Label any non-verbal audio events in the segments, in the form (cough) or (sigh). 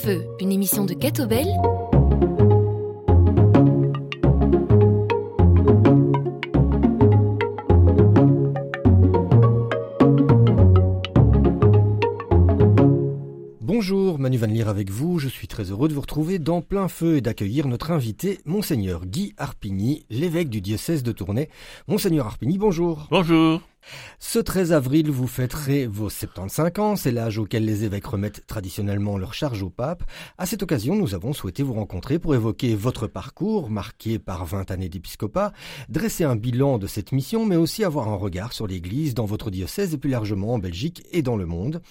feu, une émission de Catobel. Bonjour, Manu Van Leer avec vous. Je suis très heureux de vous retrouver dans plein feu et d'accueillir notre invité, Monseigneur Guy Arpigny, l'évêque du diocèse de Tournai. Monseigneur Arpigny, bonjour. Bonjour. Ce 13 avril, vous fêterez vos 75 ans, c'est l'âge auquel les évêques remettent traditionnellement leur charge au pape. À cette occasion, nous avons souhaité vous rencontrer pour évoquer votre parcours, marqué par 20 années d'épiscopat, dresser un bilan de cette mission, mais aussi avoir un regard sur l'Église dans votre diocèse et plus largement en Belgique et dans le monde.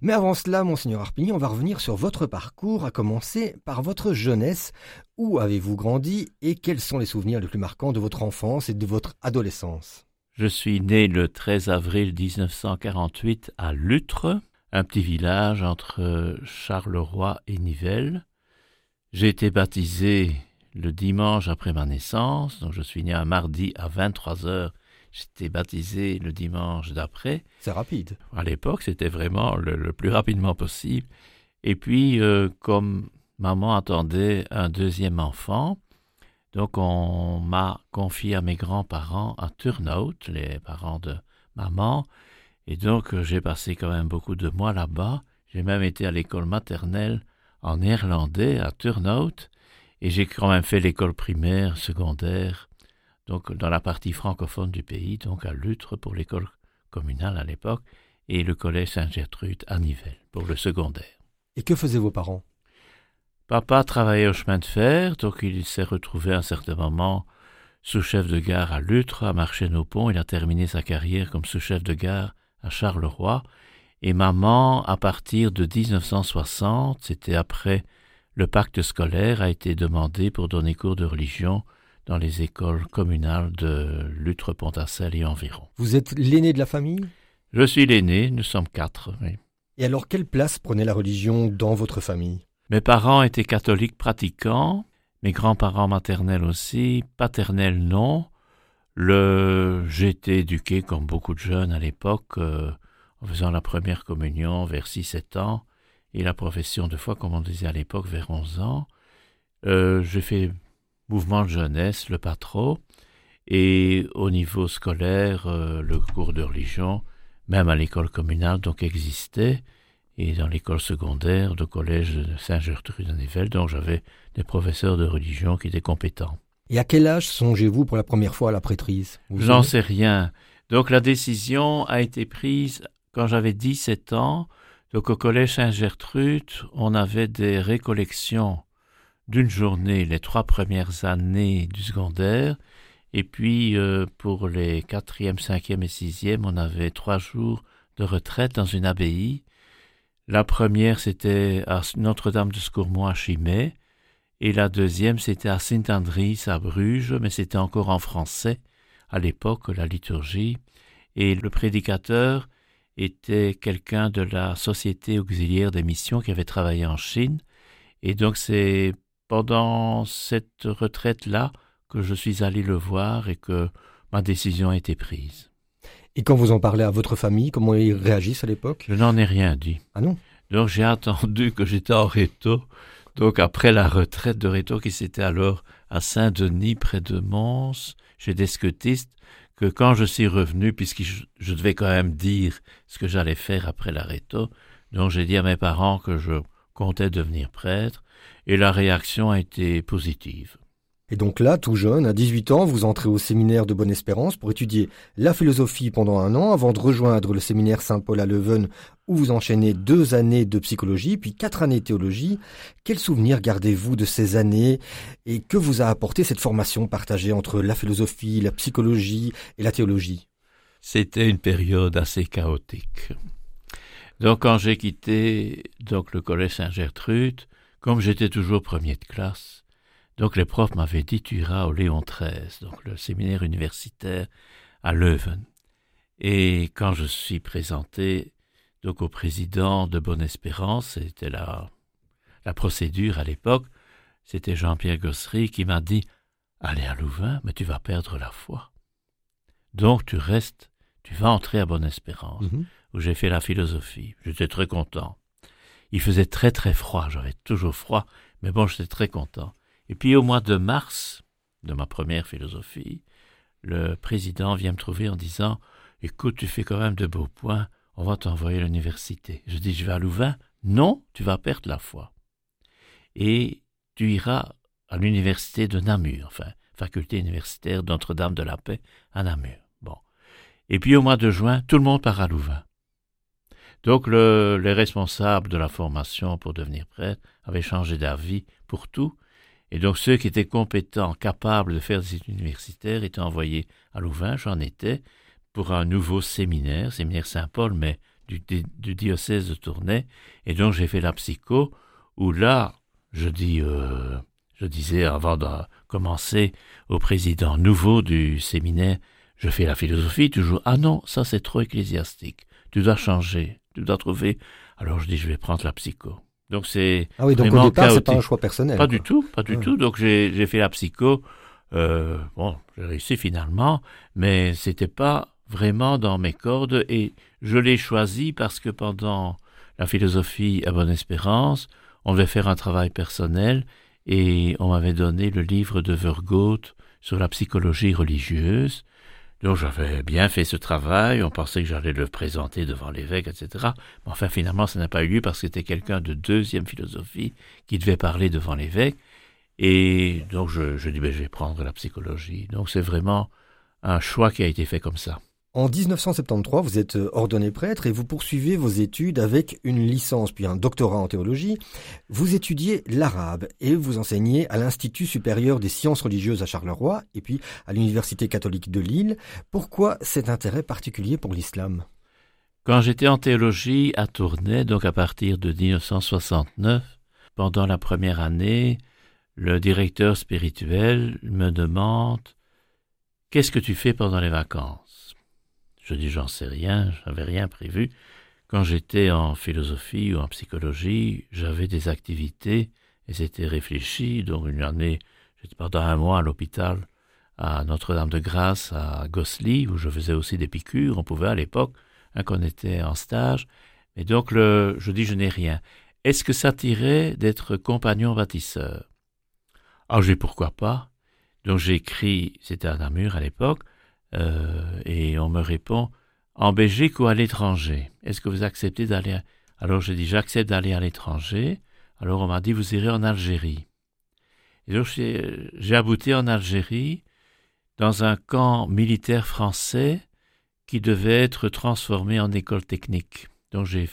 Mais avant cela, Monseigneur Arpigny, on va revenir sur votre parcours, à commencer par votre jeunesse. Où avez-vous grandi et quels sont les souvenirs les plus marquants de votre enfance et de votre adolescence? Je suis né le 13 avril 1948 à Lutre, un petit village entre Charleroi et Nivelles. J'ai été baptisé le dimanche après ma naissance, donc je suis né un mardi à 23 heures. J'étais baptisé le dimanche d'après. C'est rapide. À l'époque, c'était vraiment le, plus rapidement possible. Et puis, euh, comme maman attendait un deuxième enfant, donc on m'a confié à mes grands-parents à Turnhout, les parents de maman, et donc euh, j'ai passé quand même beaucoup de mois là-bas. J'ai même été à l'école maternelle en néerlandais à Turnhout, et j'ai quand même fait l'école primaire, secondaire, donc dans la partie francophone du pays, donc à Lutre pour l'école communale à l'époque, et le collège Saint-Gertrude à Nivelles pour le secondaire. Et que faisaient vos parents? Papa travaillait au chemin de fer, donc il s'est retrouvé à un certain moment sous-chef de gare à Lutre, à Marchais-nos-Ponts. Il a terminé sa carrière comme sous-chef de gare à Charleroi. Et maman, à partir de 1960, c'était après le pacte scolaire, a été demandé pour donner cours de religion dans les écoles communales de Lutre-Pontassel et environ. Vous êtes l'aîné de la famille? Je suis l'aîné, nous sommes quatre. Oui. Et alors, quelle place prenait la religion dans votre famille? Mes parents étaient catholiques pratiquants, mes grands-parents maternels aussi, paternels non. Le, j'ai été éduqué comme beaucoup de jeunes à l'époque, euh, en faisant la première communion vers 6-7 ans, et la profession de foi, comme on disait à l'époque, vers 11 ans. Euh, j'ai fait mouvement de jeunesse, le pas trop, et au niveau scolaire, euh, le cours de religion, même à l'école communale, donc existait et dans l'école secondaire de collège de Saint-Gertrude en Nivelles, donc j'avais des professeurs de religion qui étaient compétents. Et à quel âge songez-vous pour la première fois à la prêtrise? J'en sais rien. Donc la décision a été prise quand j'avais 17 ans. Donc au collège Saint-Gertrude, on avait des récollections d'une journée les trois premières années du secondaire. Et puis euh, pour les quatrième, cinquième et sixième, on avait trois jours de retraite dans une abbaye. La première, c'était à Notre-Dame de Scourmois à Chimay, et la deuxième, c'était à Saint-Andries à Bruges, mais c'était encore en français à l'époque, la liturgie, et le prédicateur était quelqu'un de la Société auxiliaire des missions qui avait travaillé en Chine, et donc c'est pendant cette retraite-là que je suis allé le voir et que ma décision a été prise. Et quand vous en parlez à votre famille, comment ils réagissent à l'époque? Je n'en ai rien dit. Ah non? Donc j'ai attendu que j'étais en réto. Donc après la retraite de réto qui s'était alors à Saint-Denis près de Mons, chez des scotistes, que quand je suis revenu, puisque je, devais quand même dire ce que j'allais faire après la réto, donc j'ai dit à mes parents que je comptais devenir prêtre, et la réaction a été positive. Et donc là, tout jeune, à 18 ans, vous entrez au séminaire de Bonne-Espérance pour étudier la philosophie pendant un an avant de rejoindre le séminaire Saint-Paul à Leuven où vous enchaînez deux années de psychologie puis quatre années de théologie. Quels souvenirs gardez-vous de ces années et que vous a apporté cette formation partagée entre la philosophie, la psychologie et la théologie? C'était une période assez chaotique. Donc quand j'ai quitté donc le collège Saint-Gertrude, comme j'étais toujours premier de classe, donc les profs m'avaient dit tu iras au Léon XIII, donc le séminaire universitaire à Leuven. Et quand je suis présenté donc au président de Bonne Espérance, c'était la, la procédure à l'époque, c'était Jean-Pierre Gossery qui m'a dit Allez à Louvain, mais tu vas perdre la foi. Donc tu restes, tu vas entrer à Bonne Espérance, mhm. où j'ai fait la philosophie. J'étais très content. Il faisait très très froid, j'avais toujours froid, mais bon, j'étais très content. Et puis au mois de mars de ma première philosophie, le président vient me trouver en disant Écoute, tu fais quand même de beaux points, on va t'envoyer à l'université. Je dis Je vais à Louvain? Non, tu vas perdre la foi. Et tu iras à l'université de Namur, enfin, faculté universitaire notre dame de la Paix à Namur. Bon. Et puis au mois de juin, tout le monde part à Louvain. Donc le, les responsables de la formation pour devenir prêtre avaient changé d'avis pour tout, et donc ceux qui étaient compétents, capables de faire des études universitaires étaient envoyés à Louvain, j'en étais, pour un nouveau séminaire, séminaire Saint-Paul, mais du, diocèse de Tournai, et donc j'ai fait la psycho, où là, je dis, euh, je disais avant de commencer au président nouveau du séminaire, je fais la philosophie toujours. Ah non, ça c'est trop ecclésiastique. Tu dois changer. Tu dois trouver. Alors je dis, je vais prendre la psycho. Donc c'est. Ah oui, donc au départ, c'est pas un choix personnel. Pas du tout, pas du tout. Donc j'ai fait la psycho. Euh, bon, j'ai réussi finalement, mais c'était pas vraiment dans mes cordes et je l'ai choisi parce que pendant la philosophie à Bonne Espérance, on devait faire un travail personnel et on m'avait donné le livre de Vergoat sur la psychologie religieuse. Donc j'avais bien fait ce travail, on pensait que j'allais le présenter devant l'évêque, etc. Mais enfin finalement ça n'a pas eu lieu parce que c'était quelqu'un de deuxième philosophie qui devait parler devant l'évêque. Et donc je, je dis ben, je vais prendre la psychologie. Donc c'est vraiment un choix qui a été fait comme ça. En 1973, vous êtes euh, ordonné prêtre et vous poursuivez vos études avec une licence puis un doctorat en théologie. Vous étudiez l'arabe et vous enseignez à l'Institut supérieur des sciences religieuses à Charleroi et puis à l'Université catholique de Lille. Pourquoi cet intérêt particulier pour l'islam? Quand j'étais en théologie à Tournai, donc à partir de 1969, pendant la première année, le directeur spirituel me demande Qu'est-ce que tu fais pendant les vacances? Je dis j'en sais rien, j'avais rien prévu. Quand j'étais en philosophie ou en psychologie, j'avais des activités et c'était réfléchi. Donc une année, j'étais pendant un mois à l'hôpital à Notre-Dame-de-Grâce à Gossely où je faisais aussi des piqûres. On pouvait à l'époque, hein, qu'on était en stage. Mais donc je dis je n'ai rien. Est-ce que ça tirait d'être compagnon bâtisseur? Ah, j'ai pourquoi pas. Donc j'ai écrit, c'était à Namur à l'époque, euh, et on me répond en Belgique ou à l'étranger. Est-ce que vous acceptez d'aller Alors j'ai dit j'accepte d'aller à l'étranger. Alors on m'a dit vous irez en Algérie. Donc j'ai abouti en Algérie dans un camp militaire français qui devait être transformé en école technique. Donc j'ai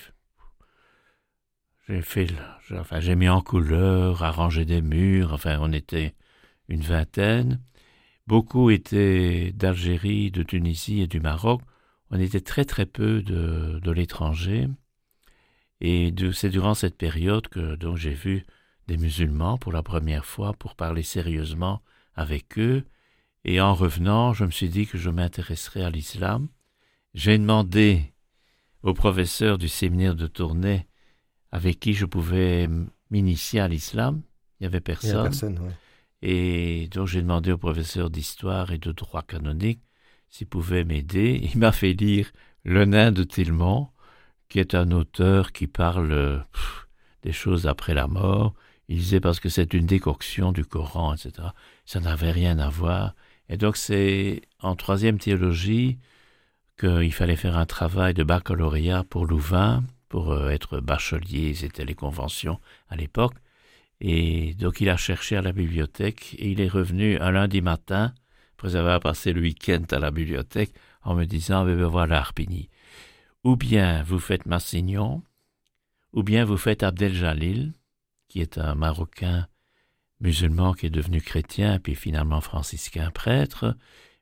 j'ai fait enfin j'ai mis en couleur, arrangé des murs, enfin on était une vingtaine Beaucoup étaient d'Algérie, de Tunisie et du Maroc. On était très très peu de, de l'étranger. Et c'est durant cette période que donc j'ai vu des musulmans pour la première fois pour parler sérieusement avec eux. Et en revenant, je me suis dit que je m'intéresserais à l'islam. J'ai demandé au professeur du séminaire de Tournai avec qui je pouvais m'initier à l'islam. Il n'y avait personne. Il personne et donc j'ai demandé au professeur d'histoire et de droit canonique s'il pouvait m'aider. Il m'a fait lire Le nain de Tillemont, qui est un auteur qui parle des choses après la mort. Il disait parce que c'est une décoction du Coran, etc. Ça n'avait rien à voir. Et donc c'est en troisième théologie qu'il fallait faire un travail de baccalauréat pour Louvain, pour euh, être bachelier, c'était les conventions à l'époque. Et donc il a cherché à la bibliothèque et il est revenu un lundi matin, après avoir passé le week-end à la bibliothèque, en me disant, ben, ben voilà Arpini, ou bien vous faites Massignon, ou bien vous faites Abdel Jalil, qui est un Marocain musulman qui est devenu chrétien, puis finalement franciscain prêtre,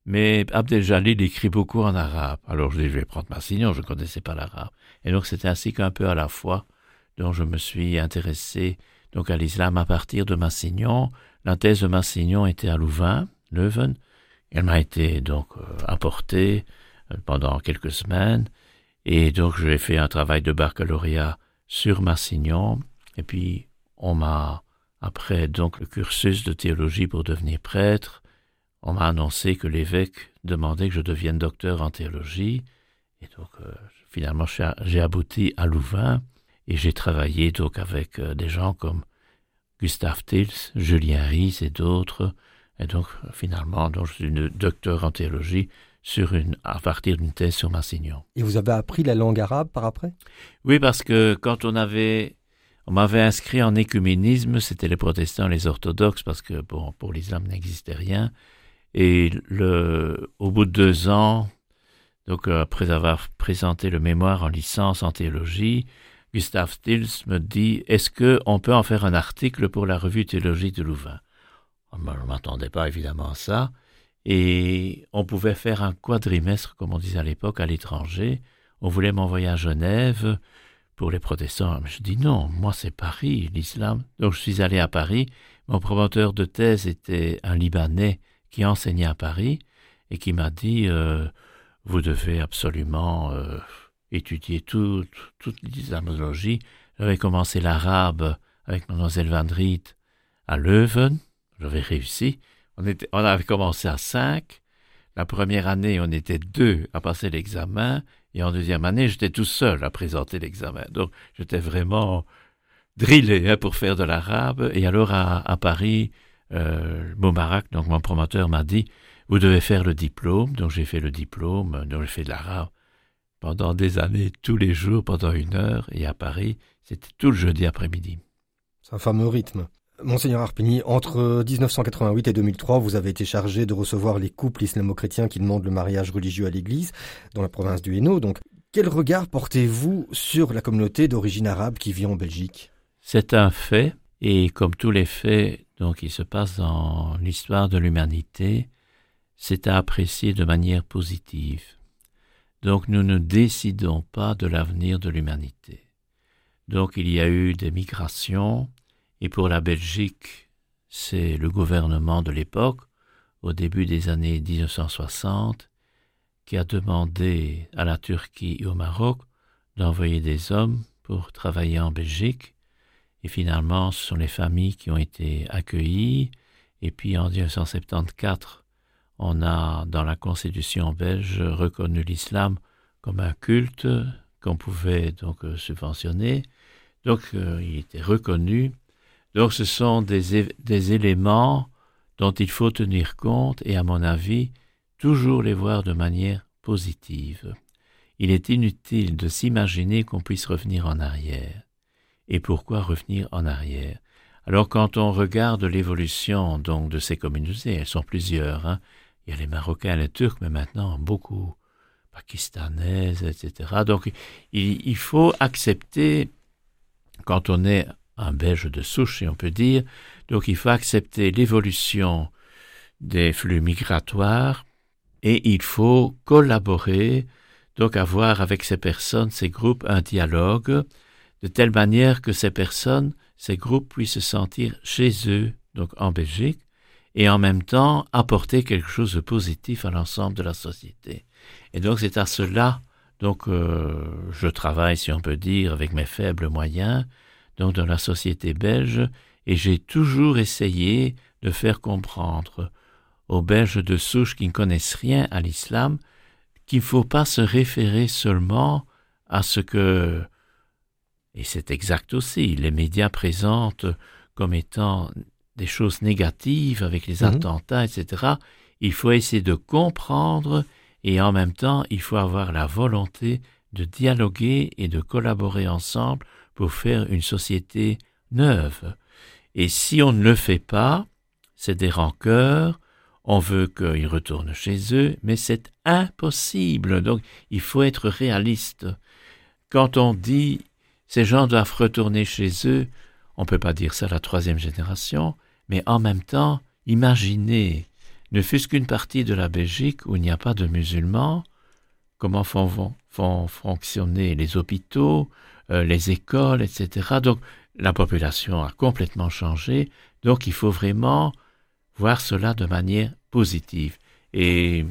mais Abdel Jalil écrit beaucoup en arabe. Alors je dis, je vais prendre Massignon, je ne connaissais pas l'arabe. Et donc c'est ainsi qu'un peu à la fois, dont je me suis intéressé donc à l'islam à partir de Massignon. La thèse de Massignon était à Louvain, Leuven. Elle m'a été donc euh, apportée euh, pendant quelques semaines. Et donc j'ai fait un travail de baccalauréat sur Massignon. Et puis on m'a, après donc le cursus de théologie pour devenir prêtre, on m'a annoncé que l'évêque demandait que je devienne docteur en théologie. Et donc euh, finalement j'ai abouti à Louvain. Et j'ai travaillé donc avec euh, des gens comme Gustave Tils, Julien Ries et d'autres. Et donc, finalement, donc, je suis une docteur en théologie sur une, à partir d'une thèse sur Massignon. Et vous avez appris la langue arabe par après? Oui, parce que quand on avait, on m'avait inscrit en écuménisme, c'était les protestants, les orthodoxes, parce que bon, pour l'islam n'existait rien. Et le, au bout de deux ans, donc euh, après avoir présenté le mémoire en licence en théologie, Gustave Stills me dit Est-ce qu'on peut en faire un article pour la revue théologie de Louvain? Je ne m'attendais pas évidemment à ça. Et on pouvait faire un quadrimestre, comme on disait à l'époque, à l'étranger. On voulait m'envoyer à Genève pour les protestants. Je dis non, moi c'est Paris, l'islam. Donc je suis allé à Paris. Mon promoteur de thèse était un Libanais qui enseignait à Paris et qui m'a dit euh, vous devez absolument euh, étudier toute l'islamologie. J'avais commencé l'arabe avec Mlle Van à Leuven. J'avais réussi. On, était, on avait commencé à cinq. La première année, on était deux à passer l'examen. Et en deuxième année, j'étais tout seul à présenter l'examen. Donc, j'étais vraiment drillé hein, pour faire de l'arabe. Et alors, à, Paris, euh, donc mon promoteur, m'a dit Vous devez faire le diplôme. Donc, j'ai fait le diplôme. Donc, j'ai fait de l'arabe pendant des années, tous les jours, pendant une heure. Et à Paris, c'était tout le jeudi après-midi. C'est un fameux rythme. Monseigneur Arpigny, entre 1988 et 2003, vous avez été chargé de recevoir les couples islamo-chrétiens qui demandent le mariage religieux à l'Église dans la province du Hainaut. Donc, quel regard portez-vous sur la communauté d'origine arabe qui vit en Belgique? C'est un fait, et comme tous les faits donc, qui se passent dans l'histoire de l'humanité, c'est à apprécier de manière positive. Donc nous ne décidons pas de l'avenir de l'humanité. Donc il y a eu des migrations, et pour la Belgique, c'est le gouvernement de l'époque, au début des années 1960, qui a demandé à la Turquie et au Maroc d'envoyer des hommes pour travailler en Belgique. Et finalement, ce sont les familles qui ont été accueillies. Et puis en 1974, on a, dans la constitution belge, reconnu l'islam comme un culte qu'on pouvait donc euh, subventionner. Donc euh, il était reconnu donc ce sont des, éléments dont il faut tenir compte et à mon avis toujours les voir de manière positive. Il est inutile de s'imaginer qu'on puisse revenir en arrière. Et pourquoi revenir en arrière? Alors quand on regarde l'évolution donc de ces communautés, elles sont plusieurs. Hein. Il y a les Marocains, les Turcs, mais maintenant beaucoup pakistanaises, etc. Donc il, il faut accepter quand on est un Belge de souche, si on peut dire. Donc il faut accepter l'évolution des flux migratoires et il faut collaborer, donc avoir avec ces personnes, ces groupes, un dialogue, de telle manière que ces personnes, ces groupes puissent se sentir chez eux, donc en Belgique, et en même temps apporter quelque chose de positif à l'ensemble de la société. Et donc c'est à cela donc euh, je travaille, si on peut dire, avec mes faibles moyens, donc dans la société belge, et j'ai toujours essayé de faire comprendre aux Belges de souche qui ne connaissent rien à l'islam qu'il ne faut pas se référer seulement à ce que, et c'est exact aussi, les médias présentent comme étant des choses négatives avec les mhm. attentats, etc. Il faut essayer de comprendre et en même temps il faut avoir la volonté de dialoguer et de collaborer ensemble pour faire une société neuve. Et si on ne le fait pas, c'est des rancœurs, on veut qu'ils retournent chez eux, mais c'est impossible. Donc il faut être réaliste. Quand on dit ces gens doivent retourner chez eux, on ne peut pas dire ça à la troisième génération, mais en même temps, imaginez, ne fût-ce qu'une partie de la Belgique où il n'y a pas de musulmans, comment font, fonctionner les hôpitaux, euh, les écoles, etc. Donc la population a complètement changé, donc il faut vraiment voir cela de manière positive. Et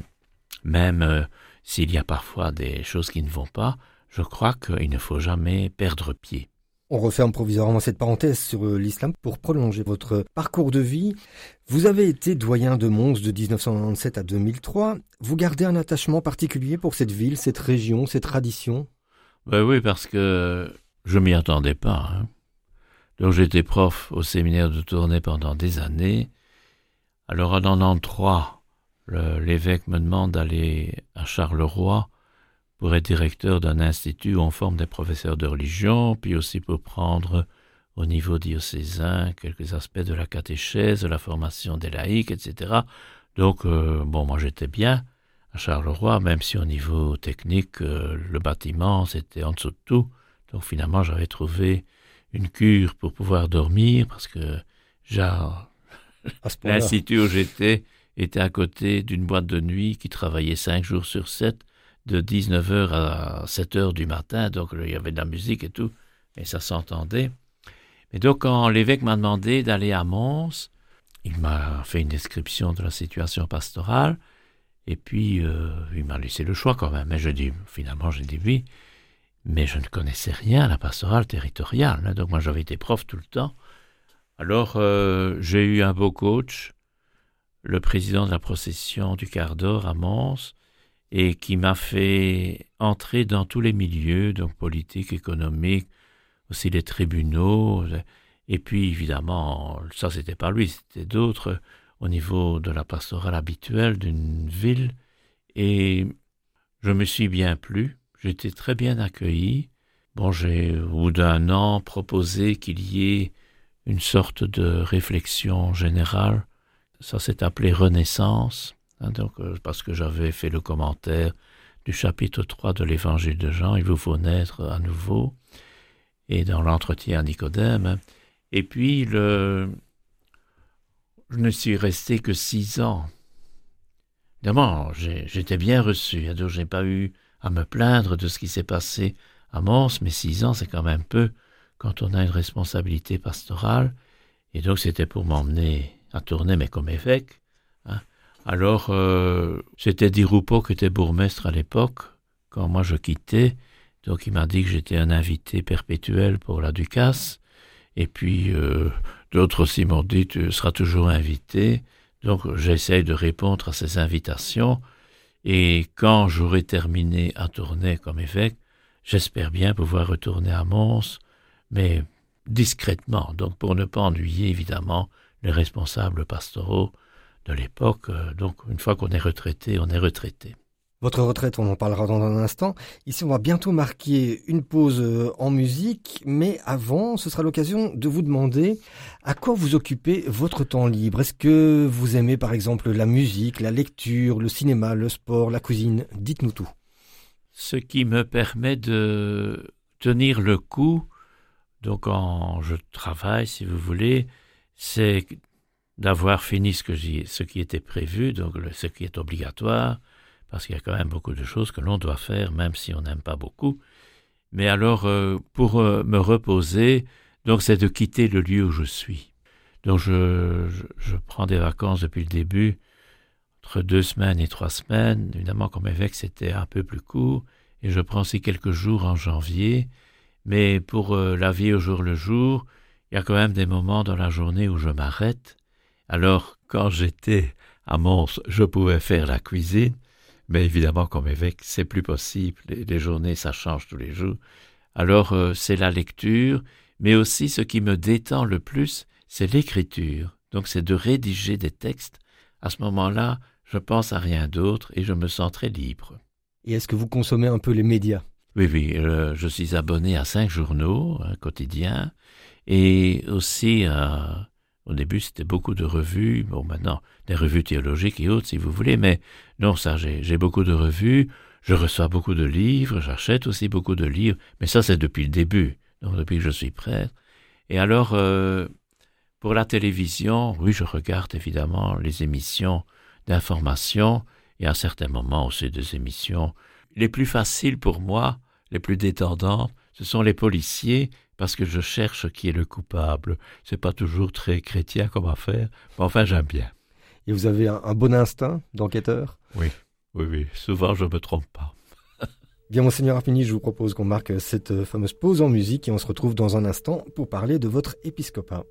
même euh, s'il y a parfois des choses qui ne vont pas, je crois qu'il ne faut jamais perdre pied. On referme provisoirement cette parenthèse sur euh, l'islam pour prolonger votre parcours de vie. Vous avez été doyen de Mons de 1997 à 2003. Vous gardez un attachement particulier pour cette ville, cette région, ces traditions ben oui, parce que je m'y attendais pas. Hein. Donc j'étais prof au séminaire de Tournai pendant des années. Alors en 93, l'évêque me demande d'aller à Charleroi pour être directeur d'un institut où on forme des professeurs de religion, puis aussi pour prendre au niveau diocésain quelques aspects de la catéchèse, de la formation des laïcs, etc. Donc, euh, bon, moi j'étais bien à Charleroi, même si au niveau technique, euh, le bâtiment, c'était en dessous de tout. Donc finalement, j'avais trouvé une cure pour pouvoir dormir, parce que (laughs) l'institut où j'étais était à côté d'une boîte de nuit qui travaillait cinq jours sur sept, de 19h à 7h du matin, donc il y avait de la musique et tout, et ça s'entendait. Et donc quand l'évêque m'a demandé d'aller à Mons, il m'a fait une description de la situation pastorale, et puis euh, il m'a laissé le choix quand même. Mais je dis, finalement, j'ai dit oui, mais je ne connaissais rien à la pastorale territoriale. Hein. donc moi j'avais été prof tout le temps. Alors euh, j'ai eu un beau coach, le président de la procession du quart d'or à Mons, et qui m'a fait entrer dans tous les milieux, donc politique, économique, aussi les tribunaux, et puis évidemment, ça c'était pas lui, c'était d'autres au niveau de la pastorale habituelle d'une ville, et je me suis bien plu, j'étais très bien accueilli. Bon, j'ai au bout d'un an proposé qu'il y ait une sorte de réflexion générale, ça s'est appelé Renaissance, Hein, donc, euh, parce que j'avais fait le commentaire du chapitre 3 de l'évangile de Jean, il vous faut naître à nouveau, et dans l'entretien à Nicodème. Et puis, le... je ne suis resté que six ans. Évidemment, j'étais bien reçu, hein, donc je n'ai pas eu à me plaindre de ce qui s'est passé à Mons, mais six ans, c'est quand même peu quand on a une responsabilité pastorale. Et donc, c'était pour m'emmener à tourner, mais comme évêque. Alors, euh, c'était Di Rupo qui était bourgmestre à l'époque, quand moi je quittais. Donc, il m'a dit que j'étais un invité perpétuel pour la Ducasse. Et puis, euh, d'autres aussi m'ont dit, tu seras toujours invité. Donc, j'essaye de répondre à ces invitations. Et quand j'aurai terminé à tourner comme évêque, j'espère bien pouvoir retourner à Mons, mais discrètement, donc pour ne pas ennuyer évidemment les responsables pastoraux de l'époque. Euh, donc une fois qu'on est retraité, on est retraité. Votre retraite, on en parlera dans un instant. Ici, on va bientôt marquer une pause euh, en musique, mais avant, ce sera l'occasion de vous demander à quoi vous occupez votre temps libre? Est-ce que vous aimez par exemple la musique, la lecture, le cinéma, le sport, la cuisine? Dites-nous tout. Ce qui me permet de tenir le coup, donc quand je travaille, si vous voulez, c'est d'avoir fini ce, que ce qui était prévu, donc ce qui est obligatoire, parce qu'il y a quand même beaucoup de choses que l'on doit faire, même si on n'aime pas beaucoup. Mais alors, euh, pour euh, me reposer, donc c'est de quitter le lieu où je suis. Donc je, prends des vacances depuis le début, entre deux semaines et trois semaines. Évidemment, comme évêque, c'était un peu plus court, et je prends aussi quelques jours en janvier. Mais pour euh, la vie au jour le jour, il y a quand même des moments dans la journée où je m'arrête alors, quand j'étais à Mons, je pouvais faire la cuisine, mais évidemment, comme évêque, c'est plus possible. Les, journées, ça change tous les jours. Alors, euh, c'est la lecture, mais aussi ce qui me détend le plus, c'est l'écriture. Donc, c'est de rédiger des textes. À ce moment-là, je pense à rien d'autre et je me sens très libre. Et est-ce que vous consommez un peu les médias? Oui, oui, euh, je suis abonné à cinq journaux un quotidiens et aussi à au début, c'était beaucoup de revues. Bon, maintenant, des revues théologiques et autres, si vous voulez. Mais non, ça, j'ai beaucoup de revues. Je reçois beaucoup de livres. J'achète aussi beaucoup de livres. Mais ça, c'est depuis le début. Donc, depuis que je suis prêtre. Et alors, euh, pour la télévision, oui, je regarde évidemment les émissions d'information. Et à certains moments aussi des émissions les plus faciles pour moi, les plus détendantes, ce sont les policiers parce que je cherche qui est le coupable. C'est pas toujours très chrétien comme affaire, mais enfin j'aime bien. Et vous avez un, bon instinct d'enquêteur? Oui, oui, oui. Souvent je me trompe pas. (laughs) Bien, monseigneur Arpini, je vous propose qu'on marque cette fameuse pause en musique et on se retrouve dans un instant pour parler de votre épiscopat.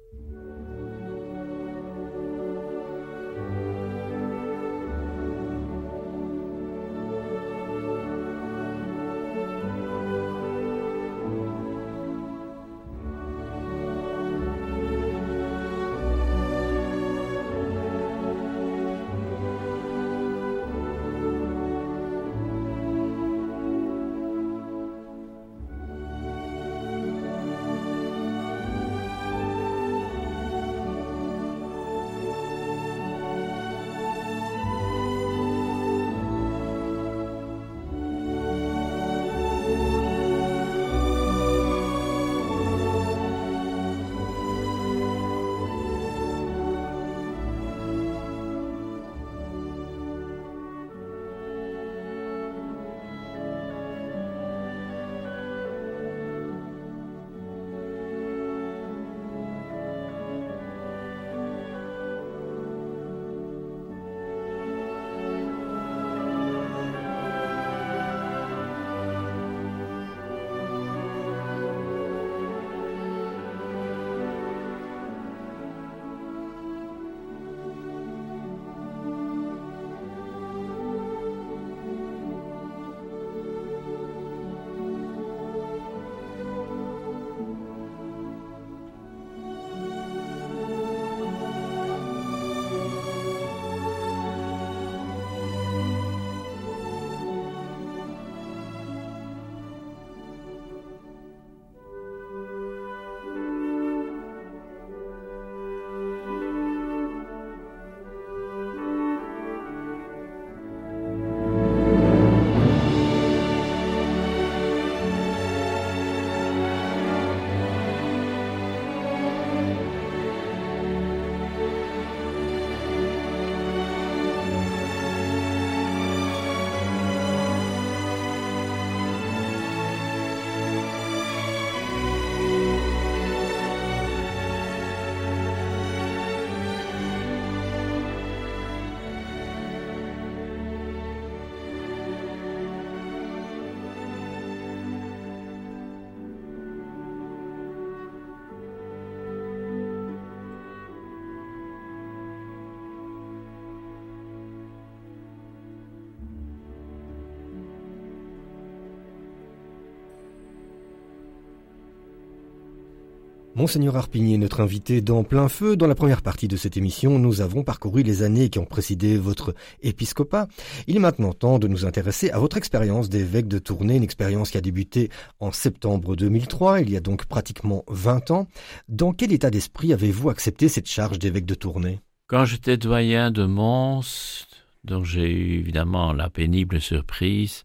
Monseigneur Arpigné, notre invité dans plein feu, dans la première partie de cette émission, nous avons parcouru les années qui ont précédé votre épiscopat. Il est maintenant temps de nous intéresser à votre expérience d'évêque de Tournai, une expérience qui a débuté en septembre 2003, il y a donc pratiquement 20 ans. Dans quel état d'esprit avez-vous accepté cette charge d'évêque de Tournai? Quand j'étais doyen de Mons, donc j'ai eu évidemment la pénible surprise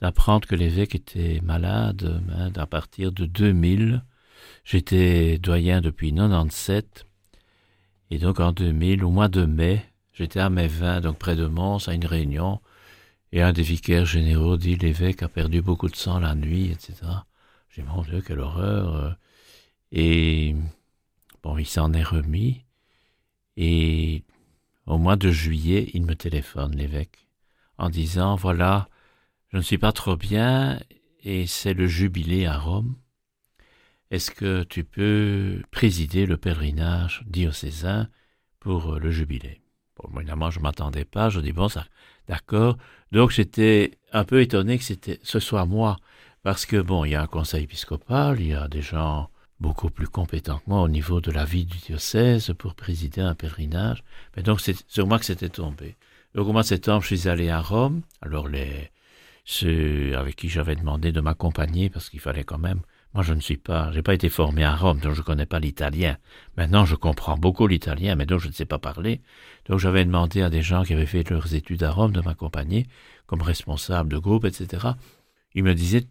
d'apprendre que l'évêque était malade hein, à partir de 2000 J'étais doyen depuis 97, et donc en 2000, au mois de mai, j'étais à Mévin, donc près de Mons, à une réunion, et un des vicaires généraux dit l'évêque a perdu beaucoup de sang la nuit, etc. J'ai mon Dieu, quelle horreur. Euh. Et bon, il s'en est remis, et au mois de juillet, il me téléphone, l'évêque, en disant voilà, je ne suis pas trop bien, et c'est le jubilé à Rome est-ce que tu peux présider le pèlerinage diocésain pour euh, le jubilé? Bon, évidemment, je ne m'attendais pas. Je dis, bon, ça, d'accord. Donc, j'étais un peu étonné que c'était, ce soit moi. Parce que, bon, il y a un conseil épiscopal, il y a des gens beaucoup plus compétents que moi au niveau de la vie du diocèse pour présider un pèlerinage. Mais donc, c'est sur moi que c'était tombé. Donc, au mois de septembre, je suis allé à Rome. Alors, les, ceux avec qui j'avais demandé de m'accompagner, parce qu'il fallait quand même moi, je ne suis pas, j'ai pas été formé à Rome, donc je ne connais pas l'italien. Maintenant, je comprends beaucoup l'italien, mais donc je ne sais pas parler. Donc j'avais demandé à des gens qui avaient fait leurs études à Rome de m'accompagner comme responsable de groupe, etc. Ils me disaient,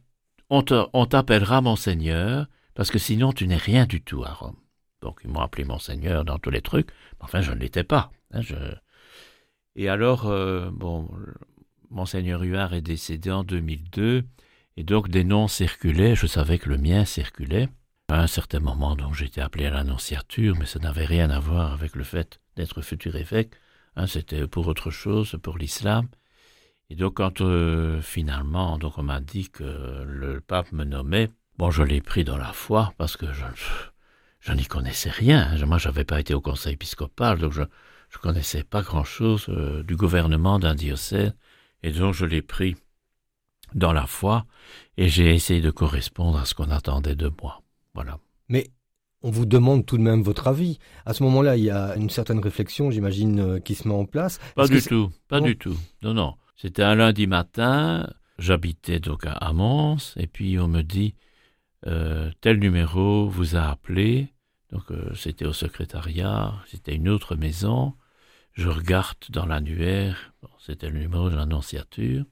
on t'appellera monseigneur, parce que sinon tu n'es rien du tout à Rome. Donc ils m'ont appelé monseigneur dans tous les trucs, mais enfin je ne l'étais pas. Hein. Et alors, euh, bon, monseigneur Huard est décédé en 2002, et donc des noms circulaient, je savais que le mien circulait. À un certain moment, donc j'étais appelé à l'annonciature, mais ça n'avait rien à voir avec le fait d'être futur évêque. Hein, c'était pour autre chose, pour l'islam. Et donc quand euh, finalement, donc on m'a dit que le pape me nommait, bon, je l'ai pris dans la foi parce que je, n'y connaissais rien. Moi, j'avais pas été au conseil épiscopal, donc je je connaissais pas grand-chose euh, du gouvernement d'un diocèse, et donc je l'ai pris dans la foi, et j'ai essayé de correspondre à ce qu'on attendait de moi. Voilà. Mais on vous demande tout de même votre avis. À ce moment-là, il y a une certaine réflexion, j'imagine, euh, qui se met en place. Pas du tout, pas du tout. Non, non. C'était un lundi matin, j'habitais donc à Mons, et puis on me dit, euh, tel numéro vous a appelé, donc euh, c'était au secrétariat, c'était une autre maison, je regarde dans l'annuaire, c'était le numéro de l'annonciature,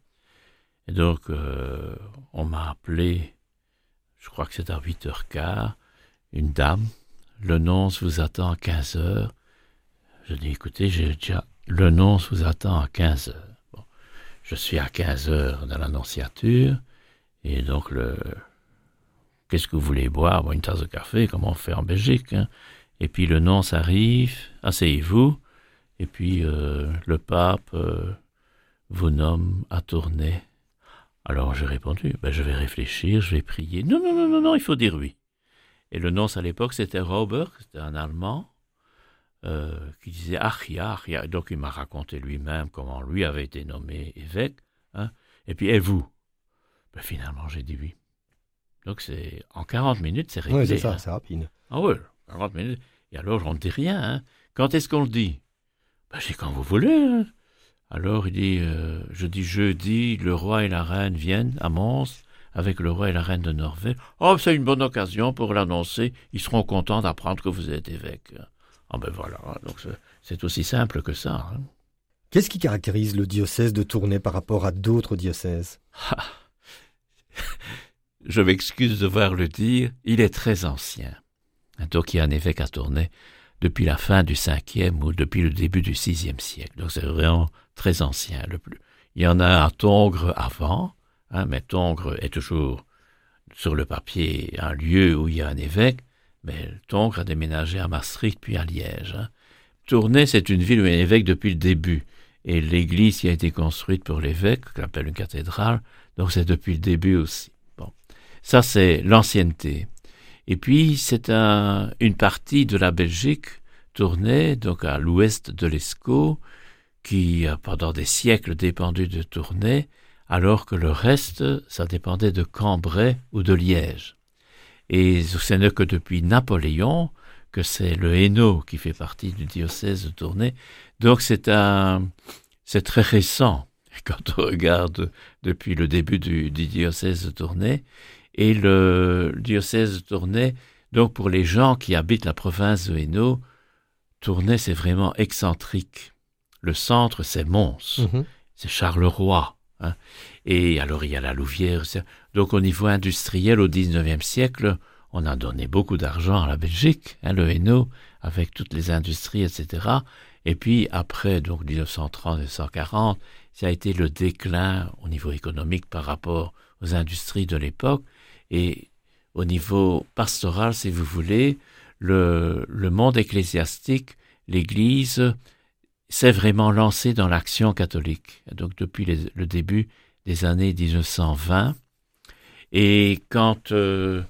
et donc, euh, on m'a appelé, je crois que c'est à 8h15, une dame. Le nonce vous attend à 15h. Je dis, écoutez, j'ai déjà, le nonce vous attend à 15h. Bon, je suis à 15h dans l'annonciature, et donc le, qu'est-ce que vous voulez boire? une tasse de café, comme on fait en Belgique, hein? Et puis le nonce arrive, asseyez-vous, et puis euh, le pape euh, vous nomme à tourner alors j'ai répondu, ben, je vais réfléchir, je vais prier. Non, non, non, non, non, il faut dire oui. Et le nonce à l'époque, c'était Robert, c'était un Allemand, euh, qui disait Achia, Achia. Donc il m'a raconté lui-même comment lui avait été nommé évêque. Hein. Et puis, et vous? Ben, Finalement, j'ai dit oui. Donc c'est en 40 minutes, c'est réglé. Oui, c'est ça, hein. c'est rapide. Ah oui, 40 minutes. Et alors, on ne dit rien. Hein. Quand est-ce qu'on le dit? Ben, C'est quand vous voulez. Hein. Alors il dit, euh, je dis jeudi, le roi et la reine viennent à Mons avec le roi et la reine de Norvège. Oh, c'est une bonne occasion pour l'annoncer. Ils seront contents d'apprendre que vous êtes évêque. Ah ben voilà, donc c'est aussi simple que ça. Hein. Qu'est-ce qui caractérise le diocèse de Tournai par rapport à d'autres diocèses? Ah. (laughs) Je m'excuse de voir le dire, il est très ancien. Donc il y a un évêque à Tournai depuis la fin du cinquième ou depuis le début du sixième siècle. Donc c'est vraiment très ancien. Le plus. Il y en a à Tongres avant, hein, mais Tongres est toujours sur le papier un lieu où il y a un évêque, mais Tongres a déménagé à Maastricht puis à Liège. Hein. Tournai, c'est une ville où il y a un évêque depuis le début. Et l'église qui a été construite pour l'évêque, qu'on appelle une cathédrale, donc c'est depuis le début aussi. Bon. Ça, c'est l'ancienneté. Et puis, c'est un, une partie de la Belgique tournée, donc à l'ouest de l'Escaut, qui a pendant des siècles dépendu de Tournai, alors que le reste, ça dépendait de Cambrai ou de Liège. Et ce n'est que depuis Napoléon que c'est le Hainaut qui fait partie du diocèse de Tournai. Donc c'est un, c'est très récent (laughs) quand on regarde depuis le début du, diocèse de Tournai. Et le, diocèse de Tournai, donc pour les gens qui habitent la province de Hainaut, Tournai c'est vraiment excentrique. Le centre c'est Mons, mhm. c'est Charleroi. Hein. Et alors il y a la Louvière. Donc au niveau industriel au XIXe siècle, on a donné beaucoup d'argent à la Belgique, hein, le Hainaut, avec toutes les industries, etc. Et puis après, donc 1930-1940, ça a été le déclin au niveau économique par rapport aux industries de l'époque. Et au niveau pastoral, si vous voulez, le, le monde ecclésiastique, l'Église, s'est vraiment lancé dans l'action catholique. Donc depuis le début des années 1920. Et quand euh,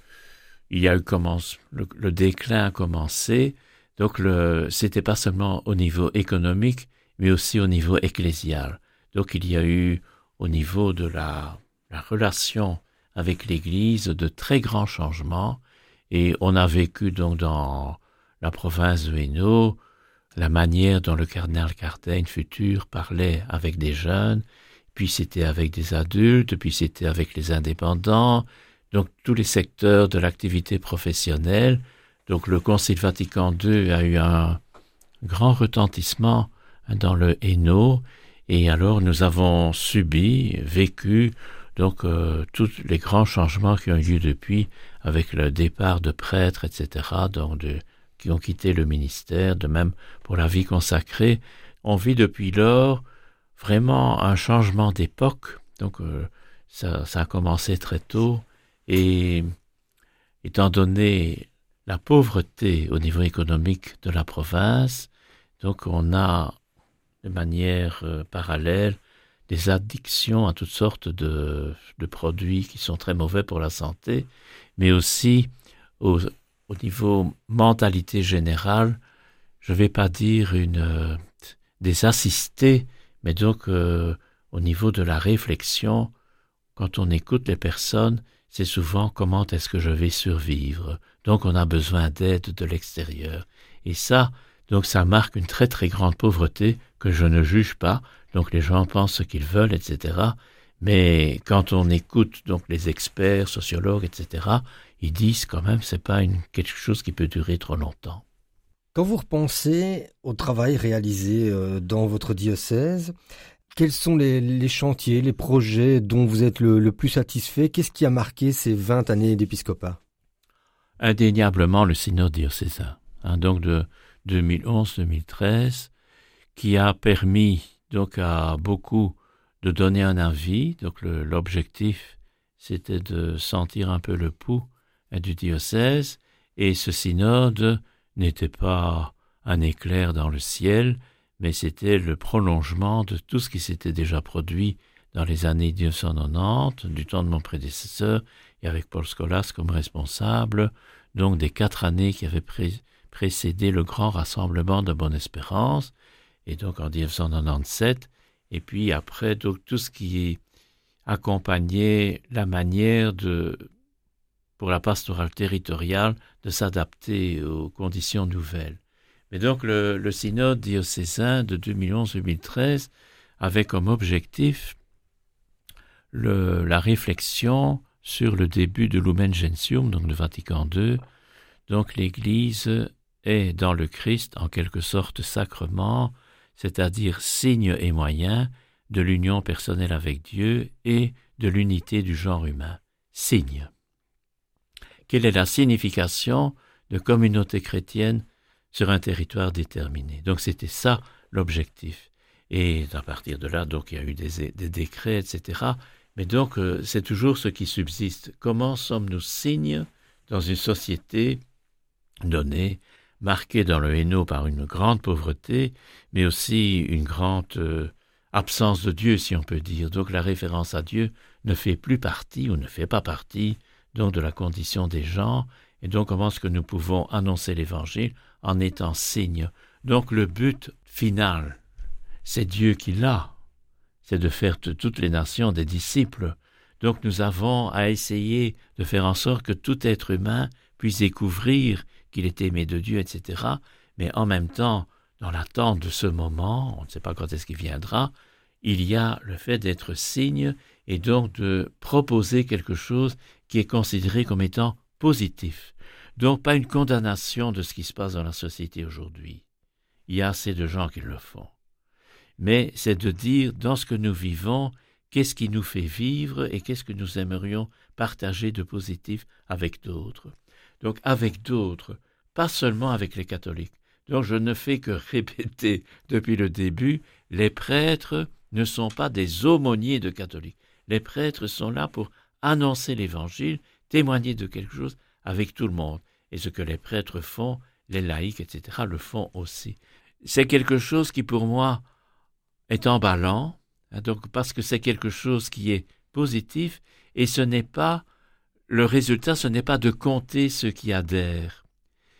il y a eu commence, le, déclin a commencé. Donc, c'était pas seulement au niveau économique, mais aussi au niveau ecclésial. Donc, il y a eu au niveau de la, la relation avec l'Église de très grands changements. Et on a vécu donc dans la province de Hainaut la manière dont le cardinal Cartain futur parlait avec des jeunes, puis c'était avec des adultes, puis c'était avec les indépendants, donc tous les secteurs de l'activité professionnelle. Donc le Concile Vatican II a eu un grand retentissement dans le Hainaut, et alors nous avons subi, vécu, donc euh, tous les grands changements qui ont eu lieu depuis, avec le départ de prêtres, etc., donc qui ont quitté le ministère, de même pour la vie consacrée. On vit depuis lors vraiment un changement d'époque. Donc euh, ça, a commencé très tôt et étant donné la pauvreté au niveau économique de la province, donc on a de manière euh, parallèle des addictions à toutes sortes de, produits qui sont très mauvais pour la santé, mais aussi au, au niveau mentalité générale, je ne vais pas dire une euh, des assistés, mais donc euh, au niveau de la réflexion, quand on écoute les personnes, c'est souvent comment est-ce que je vais survivre. Donc on a besoin d'aide de l'extérieur. Et ça, donc ça marque une très très grande pauvreté que je ne juge pas. Donc les gens pensent ce qu'ils veulent, etc. Mais quand on écoute donc les experts, sociologues, etc., ils disent quand même c'est pas une, quelque chose qui peut durer trop longtemps. Quand vous repensez au travail réalisé euh, dans votre diocèse, quels sont les, chantiers, les projets dont vous êtes le, plus satisfait? Qu'est-ce qui a marqué ces 20 années d'épiscopat? Indéniablement le synode diocésain, hein, donc de 2011-2013, qui a permis donc à beaucoup de donner un avis. Donc l'objectif, c'était de sentir un peu le pouls du diocèse, et ce synode n'était pas un éclair dans le ciel, mais c'était le prolongement de tout ce qui s'était déjà produit dans les années 1990, du temps de mon prédécesseur, et avec Paul Scolas comme responsable, donc des quatre années qui avaient précédé le grand rassemblement de Bonne Espérance, et donc en 1997, et puis après donc tout ce qui accompagnait la manière de, pour la pastorale territoriale, de s'adapter aux conditions nouvelles. Mais donc le, synode diocésain de 2011-2013 avait comme objectif la réflexion sur le début de Lumen Gentium, donc le Vatican II. Donc l'Église est dans le Christ en quelque sorte sacrement, c'est-à-dire signe et moyen de l'union personnelle avec Dieu et de l'unité du genre humain. Signe. Quelle est la signification de communauté chrétienne sur un territoire déterminé? Donc c'était ça l'objectif. Et à partir de là, donc il y a eu des, décrets, etc. Mais donc euh, c'est toujours ce qui subsiste. Comment sommes-nous signes dans une société donnée, marquée dans le Hainaut par une grande pauvreté, mais aussi une grande euh, absence de Dieu, si on peut dire? Donc la référence à Dieu ne fait plus partie ou ne fait pas partie donc de la condition des gens. Et donc comment est-ce que nous pouvons annoncer l'Évangile en étant signe? Donc le but final, c'est Dieu qui l'a, c'est de faire de toutes les nations des disciples. Donc nous avons à essayer de faire en sorte que tout être humain puisse découvrir qu'il est aimé de Dieu, etc. Mais en même temps, dans l'attente de ce moment, on ne sait pas quand est-ce qu'il viendra, il y a le fait d'être signe et donc de proposer quelque chose qui est considéré comme étant positif. Donc pas une condamnation de ce qui se passe dans la société aujourd'hui. Il y a assez de gens qui le font. Mais c'est de dire dans ce que nous vivons, qu'est-ce qui nous fait vivre et qu'est-ce que nous aimerions partager de positif avec d'autres. Donc avec d'autres, pas seulement avec les catholiques. Donc je ne fais que répéter depuis le début, les prêtres ne sont pas des aumôniers de catholiques. Les prêtres sont là pour annoncer l'évangile, témoigner de quelque chose avec tout le monde. Et ce que les prêtres font, les laïcs, etc., le font aussi. C'est quelque chose qui, pour moi, est emballant, hein, donc parce que c'est quelque chose qui est positif, et ce n'est pas le résultat, ce n'est pas de compter ceux qui adhèrent.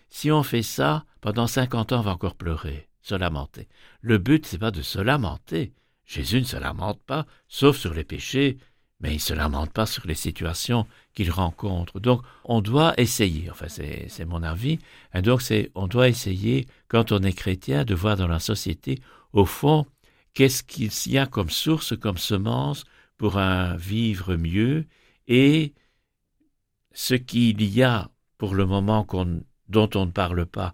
Si on fait ça, pendant cinquante ans, on va encore pleurer, se lamenter. Le but, c'est pas de se lamenter. Jésus ne se lamente pas, sauf sur les péchés, mais il ne se lamente pas sur les situations qu'il rencontre. Donc, on doit essayer, enfin, c'est mon avis, et donc c'est, on doit essayer, quand on est chrétien, de voir dans la société, au fond, qu'est-ce qu'il y a comme source, comme semence pour un vivre mieux, et ce qu'il y a pour le moment dont on ne parle pas,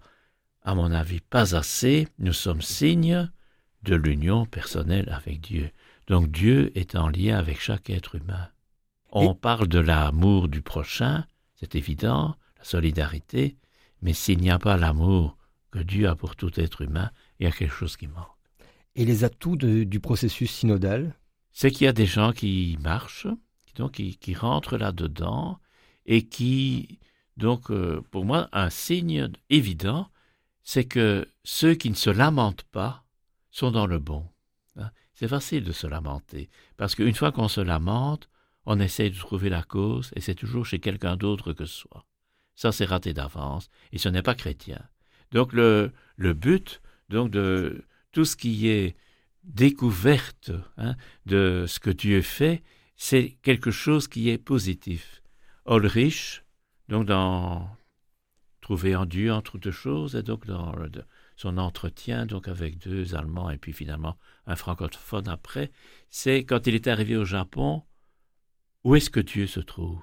à mon avis, pas assez, nous sommes signes de l'union personnelle avec Dieu. Donc Dieu est en lien avec chaque être humain. On parle de l'amour du prochain, c'est évident, la solidarité, mais s'il n'y a pas l'amour que Dieu a pour tout être humain, il y a quelque chose qui manque. Et les atouts du processus synodal? C'est qu'il y a des gens qui marchent, donc qui, rentrent là-dedans, et qui, donc, euh, pour moi, un signe évident, c'est que ceux qui ne se lamentent pas sont dans le bon. C'est facile de se lamenter, parce qu'une fois qu'on se lamente, on essaye de trouver la cause, et c'est toujours chez quelqu'un d'autre que soi. Ça, c'est raté d'avance, et ce n'est pas chrétien. Donc le, le but, donc de tout ce qui est découverte hein, de ce que Dieu fait, c'est quelque chose qui est positif. Ulrich, donc dans Trouver en Dieu entre autres choses, et donc dans son entretien donc avec deux Allemands et puis finalement un francophone après, c'est quand il est arrivé au Japon, où est-ce que Dieu se trouve?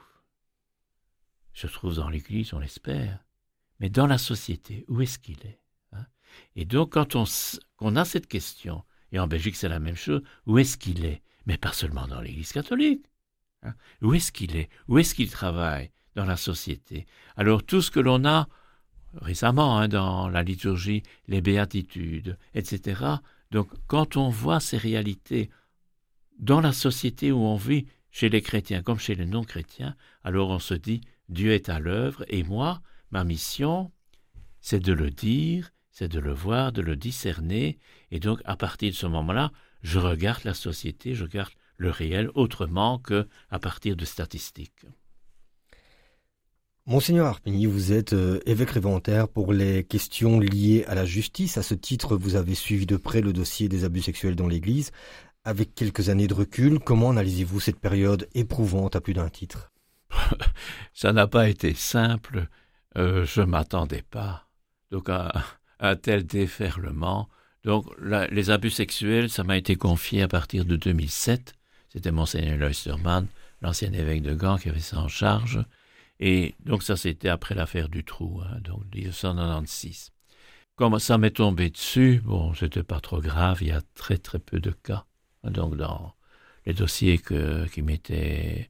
Se trouve dans l'Église, on l'espère, mais dans la société, où est-ce qu'il est, hein? Et donc quand on, a cette question, et en Belgique c'est la même chose, où est-ce qu'il est? Mais pas seulement dans l'Église catholique. Hein? Où est-ce qu'il est? Où est-ce qu'il travaille dans la société? Alors tout ce que l'on a récemment hein, dans la liturgie, les béatitudes, etc. Donc quand on voit ces réalités dans la société où on vit, chez les chrétiens comme chez les non-chrétiens, alors on se dit Dieu est à l'œuvre et moi, ma mission, c'est de le dire, c'est de le voir, de le discerner, et donc à partir de ce moment-là, je regarde la société, je regarde le réel autrement que à partir de statistiques. Monseigneur Arpigny, vous êtes euh, évêque réventaire pour les questions liées à la justice. À ce titre, vous avez suivi de près le dossier des abus sexuels dans l'Église. Avec quelques années de recul, comment analysez-vous cette période éprouvante à plus d'un titre? (laughs) Ça n'a pas été simple. Euh, je m'attendais pas. Donc un tel déferlement. Donc les abus sexuels, ça m'a été confié à partir de 2007. C'était Monseigneur Leustermann, l'ancien évêque de Gand, qui avait ça en charge. Et donc ça, c'était après l'affaire du trou, hein, donc 1996. Comme ça m'est tombé dessus, bon, c'était pas trop grave, il y a très très peu de cas, hein, donc dans les dossiers qui m'étaient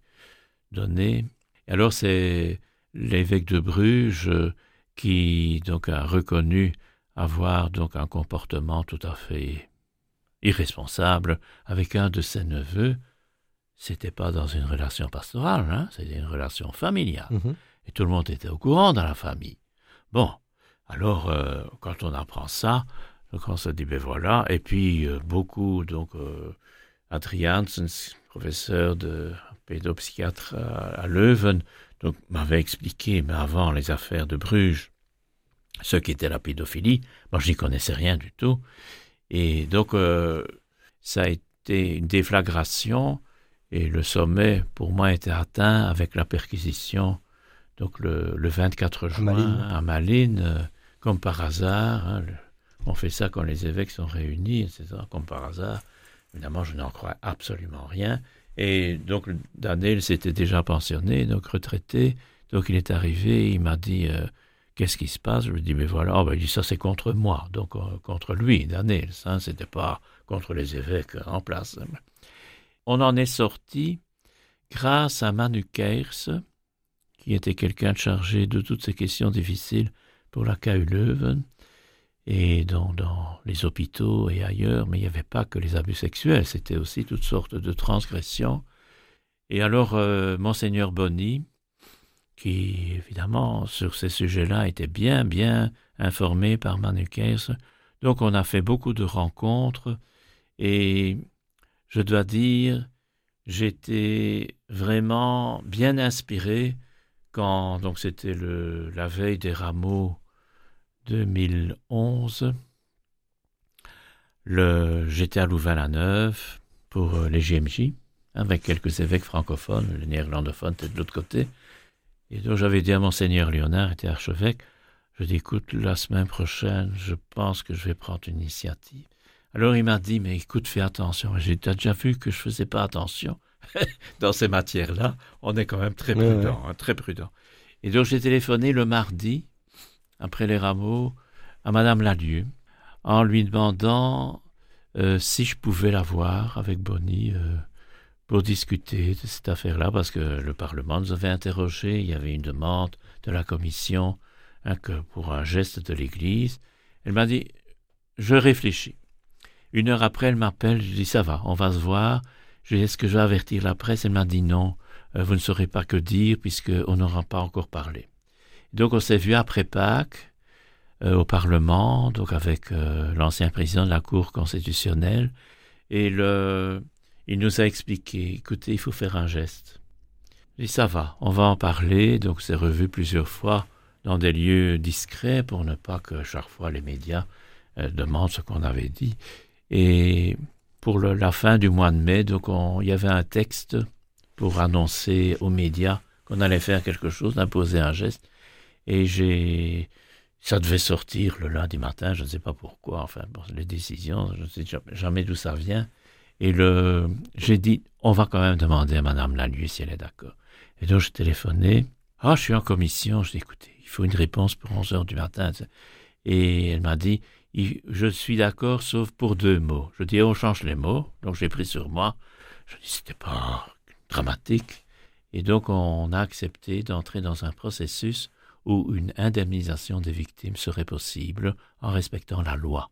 donnés. Alors c'est l'évêque de Bruges qui donc a reconnu avoir donc un comportement tout à fait irresponsable avec un de ses neveux, c'était pas dans une relation pastorale, hein, c'était une relation familiale. Mhm. Et tout le monde était au courant dans la famille. Bon, alors euh, quand on apprend ça, on se dit ben voilà. Et puis euh, beaucoup donc euh, Adrian, professeur de pédopsychiatre à, Leuven, donc m'avait expliqué, mais avant les affaires de Bruges, ce qu'était la pédophilie. Moi, je n'y connaissais rien du tout. Et donc, ça a été une déflagration Et le sommet, pour moi, était atteint avec la perquisition, donc le, 24 juin à Malines, euh, comme par hasard. Hein, on fait ça quand les évêques sont réunis, etc., comme par hasard. Évidemment, je n'en crois absolument rien. Et donc, Daniel s'était déjà pensionné, donc retraité. Donc, il est arrivé, il m'a dit euh, Qu'est-ce qui se passe? Je lui dis Mais voilà, oh, ben, il dit Ça, c'est contre moi, donc euh, contre lui, Daniel. Ça, c'était pas contre les évêques en place. On en est sorti grâce à Manu qui était quelqu'un chargé de toutes ces questions difficiles pour la KU Leuven, et dans, les hôpitaux et ailleurs, mais il n'y avait pas que les abus sexuels, c'était aussi toutes sortes de transgressions. Et alors, euh, monseigneur Bonny, qui évidemment sur ces sujets-là était bien, bien informé par Manu Keirs, donc on a fait beaucoup de rencontres, et je dois dire, j'étais vraiment bien inspiré quand, donc c'était la veille des rameaux 2011, j'étais à Louvain-la-Neuve pour euh, les GMJ, avec quelques évêques francophones, les néerlandophones étaient de l'autre côté. Et donc j'avais dit à Monseigneur Léonard, était archevêque, je dis, écoute, la semaine prochaine, je pense que je vais prendre une initiative. Alors il m'a dit, mais écoute, fais attention. J'ai déjà vu que je faisais pas attention. (laughs) Dans ces matières-là, on est quand même très prudent, hein, très prudent. Et donc j'ai téléphoné le mardi, après les rameaux, à Madame Lalieu, en lui demandant euh, si je pouvais la voir avec Bonnie euh, pour discuter de cette affaire-là, parce que le Parlement nous avait interrogés, il y avait une demande de la Commission hein, que pour un geste de l'Église. Elle m'a dit, je réfléchis. Une heure après, elle m'appelle, je dis ça va, on va se voir. Je dis est-ce que je vais avertir la presse? Elle m'a dit non, euh, vous ne saurez pas que dire puisqu'on n'aura pas encore parlé. Donc on s'est vu après Pâques euh, au Parlement, donc avec euh, l'ancien président de la Cour constitutionnelle, et il nous a expliqué, écoutez, il faut faire un geste. Je dis ça va, on va en parler, donc c'est revu plusieurs fois dans des lieux discrets pour ne pas que chaque fois les médias demandent ce qu'on avait dit. Et pour la fin du mois de mai, donc il y avait un texte pour annoncer aux médias qu'on allait faire quelque chose, d'imposer un geste. Et j'ai, ça devait sortir le lundi matin, je ne sais pas pourquoi, enfin, les décisions, je ne sais jamais d'où ça vient. Et le, j'ai dit, on va quand même demander à Madame Laluy si elle est d'accord. Et donc, j'ai téléphoné. Ah, je suis en commission. Je dis, écoutez, il faut une réponse pour 11 heures du matin. Et elle m'a dit, je suis d'accord sauf pour deux mots. Je dis on change les mots, donc j'ai pris sur moi. Je dis c'était pas dramatique. Et donc on a accepté d'entrer dans un processus où une indemnisation des victimes serait possible en respectant la loi.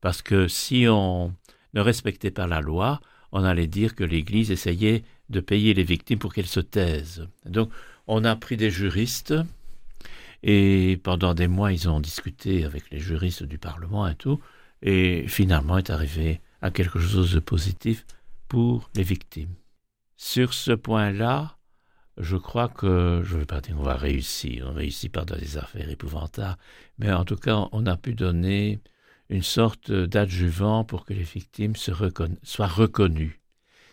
Parce que si on ne respectait pas la loi, on allait dire que l'Église essayait de payer les victimes pour qu'elles se taisent. Donc on a pris des juristes et pendant des mois, ils ont discuté avec les juristes du Parlement et tout, et finalement est arrivé à quelque chose de positif pour les victimes. Sur ce point-là, je crois que, je ne vais pas dire qu'on va réussir, on réussit dans des affaires épouvantables, mais en tout cas, on a pu donner une sorte d'adjuvant pour que les victimes soient reconnues.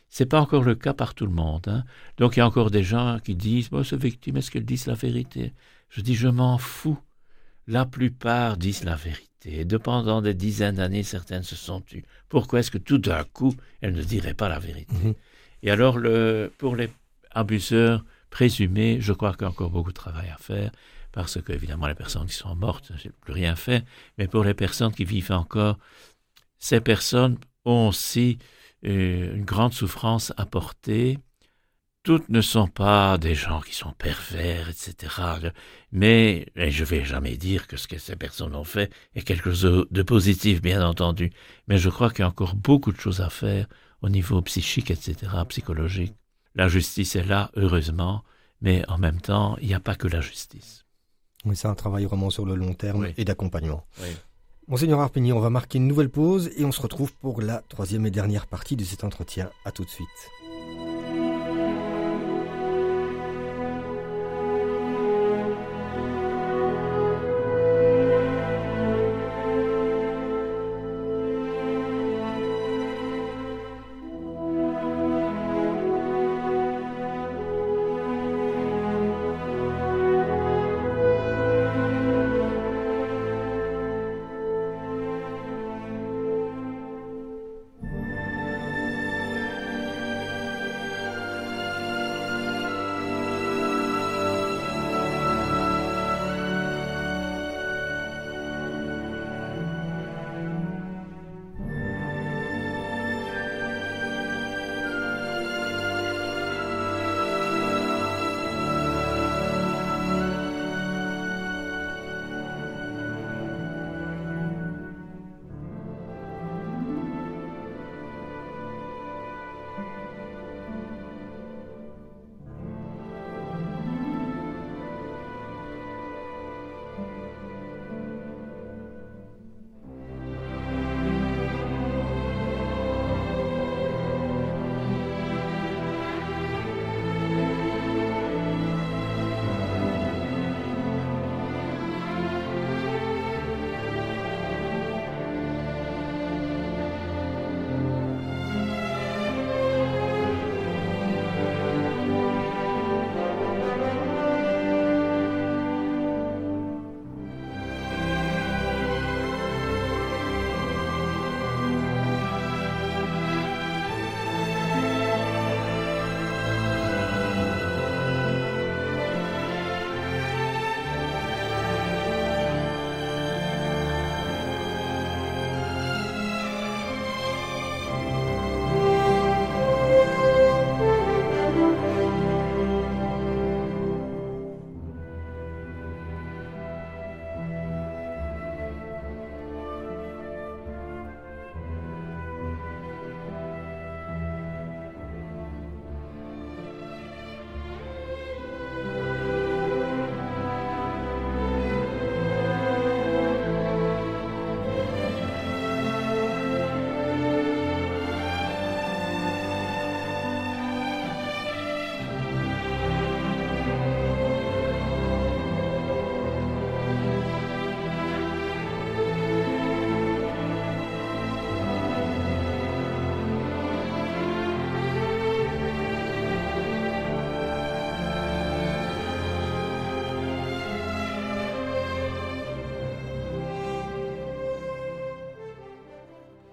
C'est pas encore le cas par tout le monde. Hein. Donc il y a encore des gens qui disent, bon, ce victime, est-ce qu'elle dit la vérité? Je dis, je m'en fous. La plupart disent la vérité. Et pendant des dizaines d'années, certaines se sont tues. Pourquoi est-ce que tout d'un coup, elles ne diraient pas la vérité? Mhm. Et alors, le, pour les abuseurs présumés, je crois qu'il y a encore beaucoup de travail à faire, parce que, évidemment, les personnes qui sont mortes, je n'ai plus rien fait. Mais pour les personnes qui vivent encore, ces personnes ont aussi euh, une grande souffrance à porter toutes ne sont pas des gens qui sont pervers, etc. Mais je vais jamais dire que ce que ces personnes ont fait est quelque chose de positif, bien entendu. Mais je crois qu'il y a encore beaucoup de choses à faire au niveau psychique, etc., psychologique. La justice est là, heureusement, mais en même temps, il n'y a pas que la justice. Oui, c'est un travail vraiment sur le long terme et d'accompagnement. Oui. Monseigneur Arpigny, on va marquer une nouvelle pause et on se retrouve pour la troisième et dernière partie de cet entretien. À tout de suite.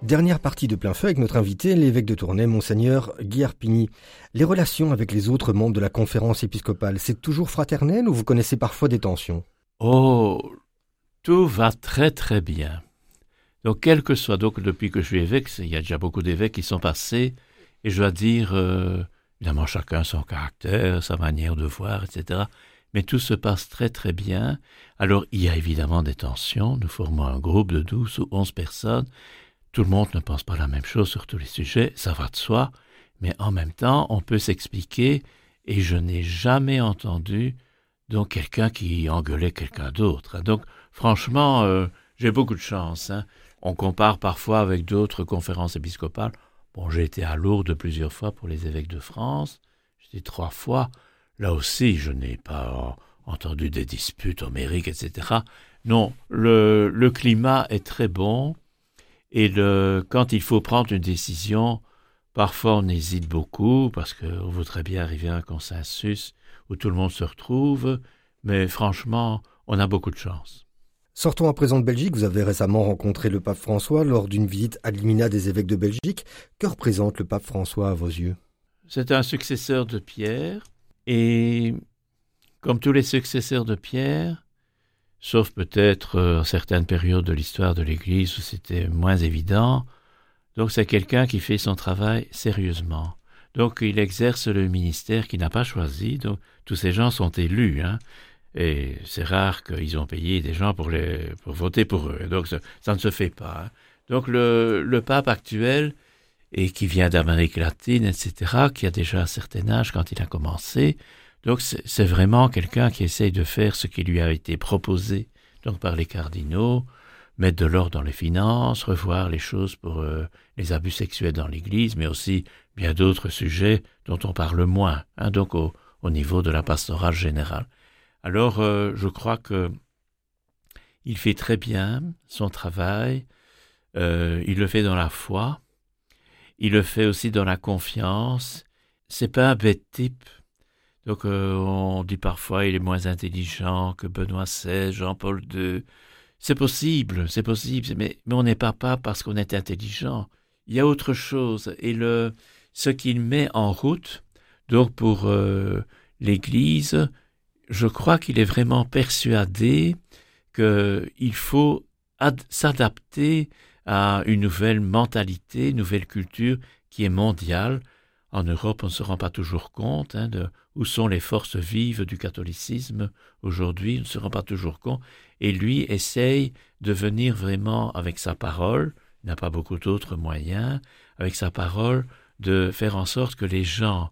Dernière partie de plein feu avec notre invité, l'évêque de Tournai, monseigneur Guy Arpigny. Les relations avec les autres membres de la conférence épiscopale, c'est toujours fraternel ou vous connaissez parfois des tensions? Oh, tout va très très bien. Donc, quel que soit, donc depuis que je suis évêque, il y a déjà beaucoup d'évêques qui sont passés, et je dois dire, euh, évidemment, chacun son caractère, sa manière de voir, etc. Mais tout se passe très très bien. Alors, il y a évidemment des tensions. Nous formons un groupe de 12 ou 11 personnes. Tout le monde ne pense pas la même chose sur tous les sujets, ça va de soi. Mais en même temps, on peut s'expliquer, et je n'ai jamais entendu donc quelqu'un qui engueulait quelqu'un d'autre. Donc, franchement, euh, j'ai beaucoup de chance. Hein. On compare parfois avec d'autres conférences épiscopales. Bon, j'ai été à Lourdes plusieurs fois pour les évêques de France. J'étais trois fois. Là aussi, je n'ai pas entendu des disputes homériques, etc. Non, le climat est très bon. Et le, quand il faut prendre une décision, parfois on hésite beaucoup parce qu'on voudrait bien arriver à un consensus où tout le monde se retrouve. Mais franchement, on a beaucoup de chance. Sortons à présent de Belgique. Vous avez récemment rencontré le pape François lors d'une visite à l'Imina des évêques de Belgique. Que représente le pape François à vos yeux? C'est un successeur de Pierre. Et comme tous les successeurs de Pierre, sauf peut-être euh, certaines périodes de l'histoire de l'Église où c'était moins évident, donc c'est quelqu'un qui fait son travail sérieusement. Donc il exerce le ministère qu'il n'a pas choisi. Donc tous ces gens sont élus. Hein. Et c'est rare qu'ils ont payé des gens pour, les, pour voter pour eux. Donc ça, ne se fait pas. Hein. Donc le, le, pape actuel, et qui vient d'Amérique latine, etc., qui a déjà un certain âge quand il a commencé, donc c'est vraiment quelqu'un qui essaye de faire ce qui lui a été proposé donc par les cardinaux, mettre de l'ordre dans les finances, revoir les choses pour euh, les abus sexuels dans l'Église, mais aussi bien d'autres sujets dont on parle moins, hein, donc au, au niveau de la pastorale générale. Alors, euh, je crois que il fait très bien son travail. Euh, il le fait dans la foi. Il le fait aussi dans la confiance. C'est pas un bête type. Donc, euh, on dit parfois il est moins intelligent que Benoît XVI, Jean-Paul II. C'est possible, c'est possible, mais, on n'est pas pas parce qu'on est intelligent. Il y a autre chose. Et le, ce qu'il met en route, donc pour l'Église, je crois qu'il est vraiment persuadé qu'il faut s'adapter à une nouvelle mentalité, une nouvelle culture qui est mondiale. En Europe, on ne se rend pas toujours compte hein, de où sont les forces vives du catholicisme aujourd'hui, on ne se rend pas toujours compte. Et lui essaye de venir vraiment avec sa parole, il n'a pas beaucoup d'autres moyens, avec sa parole, de faire en sorte que les gens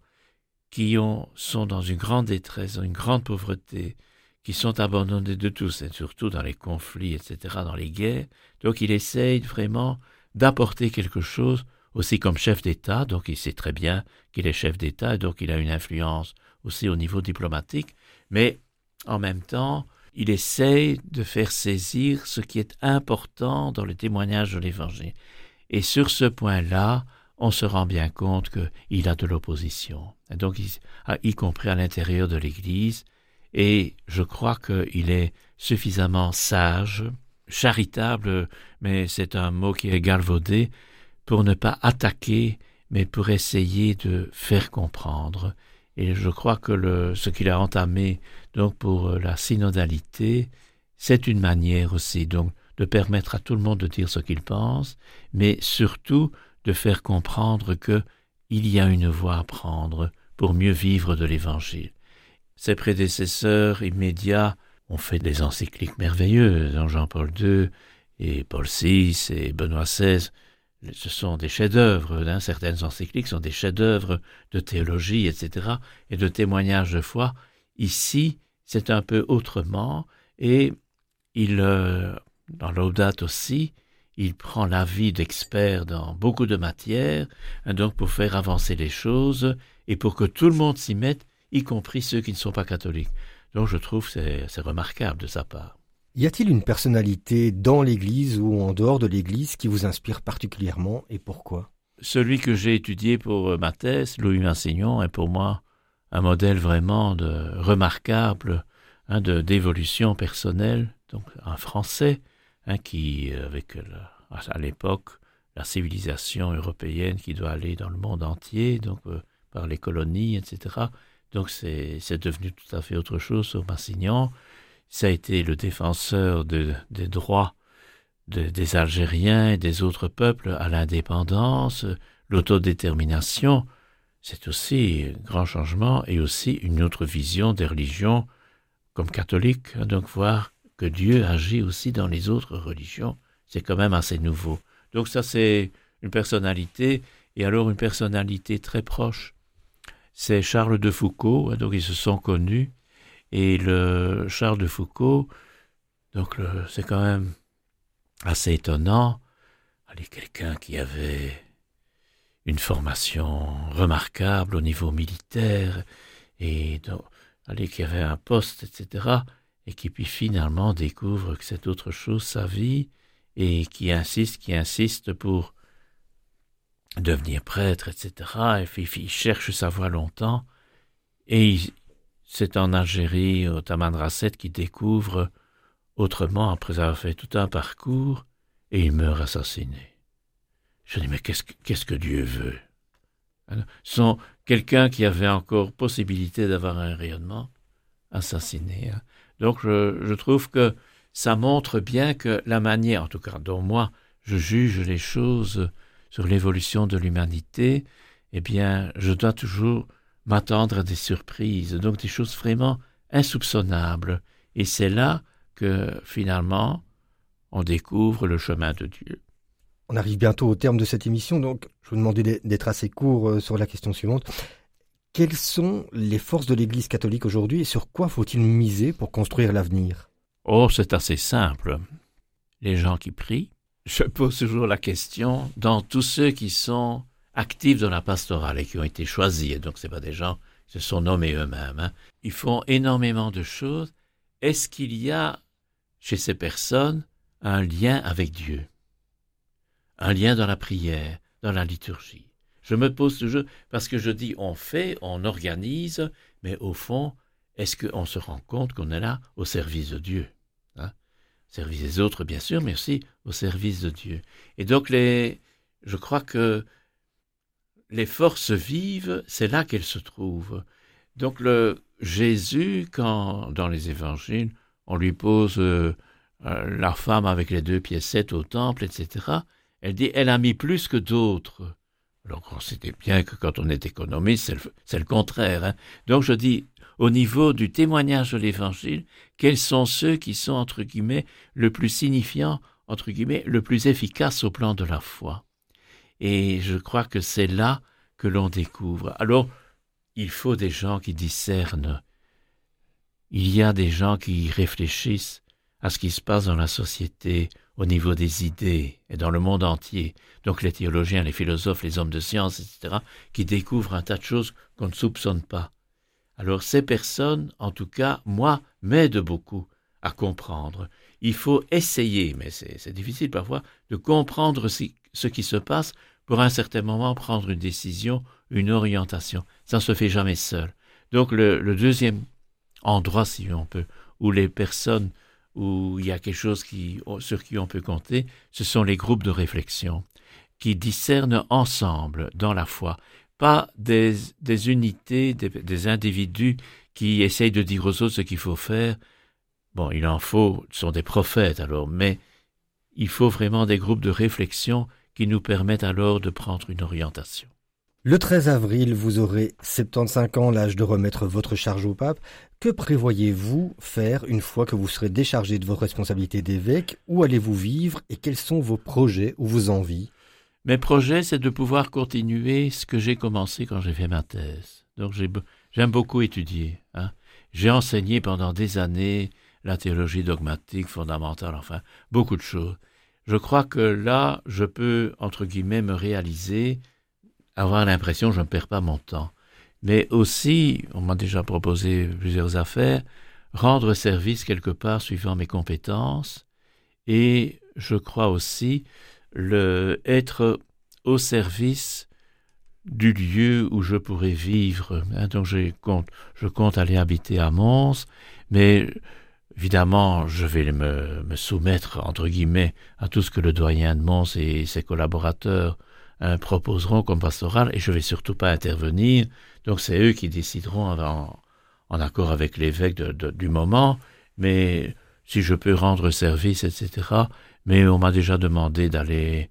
qui ont, sont dans une grande détresse, dans une grande pauvreté, qui sont abandonnés de tous, et surtout dans les conflits, etc., dans les guerres. Donc il essaye vraiment d'apporter quelque chose aussi comme chef d'État, donc il sait très bien qu'il est chef d'État, et donc il a une influence aussi au niveau diplomatique, mais en même temps, il essaye de faire saisir ce qui est important dans le témoignage de l'Évangile. Et sur ce point-là, on se rend bien compte qu'il a de l'opposition, donc y compris à l'intérieur de l'Église, et je crois qu'il est suffisamment sage, charitable, mais c'est un mot qui est galvaudé, pour ne pas attaquer, mais pour essayer de faire comprendre. Et je crois que ce qu'il a entamé donc pour la synodalité, c'est une manière aussi donc de permettre à tout le monde de dire ce qu'il pense, mais surtout de faire comprendre que il y a une voie à prendre pour mieux vivre de l'Évangile. Ses prédécesseurs immédiats ont fait des encycliques merveilleuses, Jean-Paul II et Paul VI et Benoît XVI. Ce sont des chefs-d'œuvre, hein. certaines encycliques sont des chefs-d'œuvre de théologie, etc., et de témoignages de foi. Ici, c'est un peu autrement, et il, euh, dans l'Audate aussi, il prend l'avis d'experts dans beaucoup de matières, hein, donc pour faire avancer les choses et pour que tout le monde s'y mette, y compris ceux qui ne sont pas catholiques. Donc je trouve c'est remarquable de sa part. Y a-t-il une personnalité dans l'Église ou en dehors de l'Église qui vous inspire particulièrement et pourquoi? Celui que j'ai étudié pour euh, ma thèse, Louis Massignon, est pour moi un modèle vraiment de remarquable hein, de d'évolution personnelle, donc un Français, Hein, qui, avec à l'époque, la civilisation européenne qui doit aller dans le monde entier, donc euh, par les colonies, etc. Donc c'est devenu tout à fait autre chose sur Massignon. Ça a été le défenseur de, des droits des Algériens et des autres peuples à l'indépendance, l'autodétermination. C'est aussi un grand changement et aussi une autre vision des religions comme catholiques. Donc voir que Dieu agit aussi dans les autres religions, c'est quand même assez nouveau. Donc ça c'est une personnalité et alors une personnalité très proche. C'est Charles de Foucault, donc ils se sont connus et le Charles de Foucault, donc c'est quand même assez étonnant. Quelqu'un qui avait une formation remarquable au niveau militaire et qui avait un poste, etc. Et qui puis finalement découvre que c'est autre chose sa vie et qui insiste, qui insiste pour devenir prêtre, etc. Et puis il cherche sa voie longtemps et c'est en Algérie, au Tamanrasset, qu'il découvre autrement après avoir fait tout un parcours, et il meurt assassiné. Je dis, mais qu'est-ce que, Dieu veut? Sont quelqu'un qui avait encore possibilité d'avoir un rayonnement, assassiné. Hein. Donc je, je, trouve que ça montre bien que la manière, en tout cas dont moi je juge les choses sur l'évolution de l'humanité, eh bien je dois toujours m'attendre à des surprises, donc des choses vraiment insoupçonnables. Et c'est là que finalement, on découvre le chemin de Dieu. On arrive bientôt au terme de cette émission, donc je vous demandais d'être assez court euh, sur la question suivante. Quelles sont les forces de l'Église catholique aujourd'hui et sur quoi faut-il miser pour construire l'avenir? Oh, c'est assez simple. Les gens qui prient. Je pose toujours la question dans tous ceux qui sont actifs dans la pastorale et qui ont été choisis, et donc ce pas des gens qui se sont nommés eux-mêmes. Hein. Ils font énormément de choses. Est-ce qu'il y a chez ces personnes un lien avec Dieu, un lien dans la prière, dans la liturgie? Je me pose toujours, parce que je dis on fait, on organise, mais au fond, est-ce qu'on se rend compte qu'on est là au service de Dieu hein? Service des autres, bien sûr, mais aussi au service de Dieu. Et donc, les, je crois que les forces vives, c'est là qu'elles se trouvent. Donc, le Jésus, quand dans les évangiles, on lui pose euh, euh, la femme avec les deux piécettes au temple, etc. Elle dit, elle a mis plus que d'autres. Alors on sait bien que quand on est économiste, c'est le, contraire. Hein. Donc je dis, au niveau du témoignage de l'Évangile, quels sont ceux qui sont, entre guillemets, le plus signifiant, entre guillemets, le plus efficace au plan de la foi? Et je crois que c'est là que l'on découvre. Alors, il faut des gens qui discernent. Il y a des gens qui réfléchissent à ce qui se passe dans la société, au niveau des idées et dans le monde entier. Donc les théologiens, les philosophes, les hommes de science, etc., qui découvrent un tas de choses qu'on ne soupçonne pas. Alors ces personnes, en tout cas, moi, m'aident beaucoup à comprendre. Il faut essayer, mais c'est difficile parfois, de comprendre ce qui se passe pour un certain moment prendre une décision, une orientation. Ça ne se fait jamais seul. Donc le, deuxième endroit, si on peut, où les personnes où il y a quelque chose sur qui on peut compter, ce sont les groupes de réflexion qui discernent ensemble dans la foi, pas des, des unités, des, des, individus qui essayent de dire aux autres ce qu'il faut faire. Bon, il en faut, ce sont des prophètes alors, mais il faut vraiment des groupes de réflexion qui nous permettent alors de prendre une orientation. Le 13 avril, vous aurez 75 ans, l'âge de remettre votre charge au pape. Que prévoyez-vous faire une fois que vous serez déchargé de vos responsabilités d'évêque? Où allez-vous vivre et quels sont vos projets ou vos envies? Mes projets, c'est de pouvoir continuer ce que j'ai commencé quand j'ai fait ma thèse. Donc j'aime beaucoup étudier. Hein. J'ai enseigné pendant des années la théologie dogmatique fondamentale, enfin beaucoup de choses. Je crois que là, je peux, entre guillemets, me réaliser avoir l'impression que je ne perds pas mon temps. Mais aussi, on m'a déjà proposé plusieurs affaires, rendre service quelque part suivant mes compétences et je crois aussi le être au service du lieu où je pourrais vivre. Hein, donc je compte, je compte aller habiter à Mons, mais évidemment, je vais me, me, soumettre, entre guillemets, à tout ce que le doyen de Mons et ses collaborateurs hein, proposeront comme pastoral, et je vais surtout pas intervenir. Donc c'est eux qui décideront en, en accord avec l'évêque du moment, mais si je peux rendre service, etc. Mais on m'a déjà demandé d'aller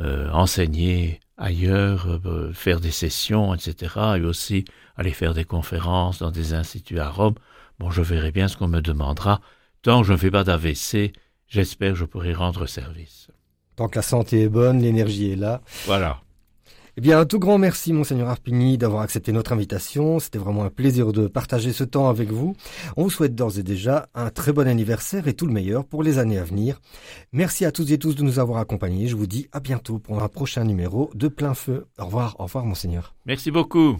euh, enseigner ailleurs, euh, faire des sessions, etc. Et aussi aller faire des conférences dans des instituts à Rome. Bon, je verrai bien ce qu'on me demandera. Tant que je ne fais pas d'AVC, j'espère que je pourrai rendre service. Tant que la santé est bonne, l'énergie est là. Voilà. Eh bien, un tout grand merci, Monseigneur Arpigny, d'avoir accepté notre invitation. C'était vraiment un plaisir de partager ce temps avec vous. On vous souhaite d'ores et déjà un très bon anniversaire et tout le meilleur pour les années à venir. Merci à toutes et tous de nous avoir accompagnés. Je vous dis à bientôt pour un prochain numéro de plein feu. Au revoir, au revoir, Monseigneur. Merci beaucoup.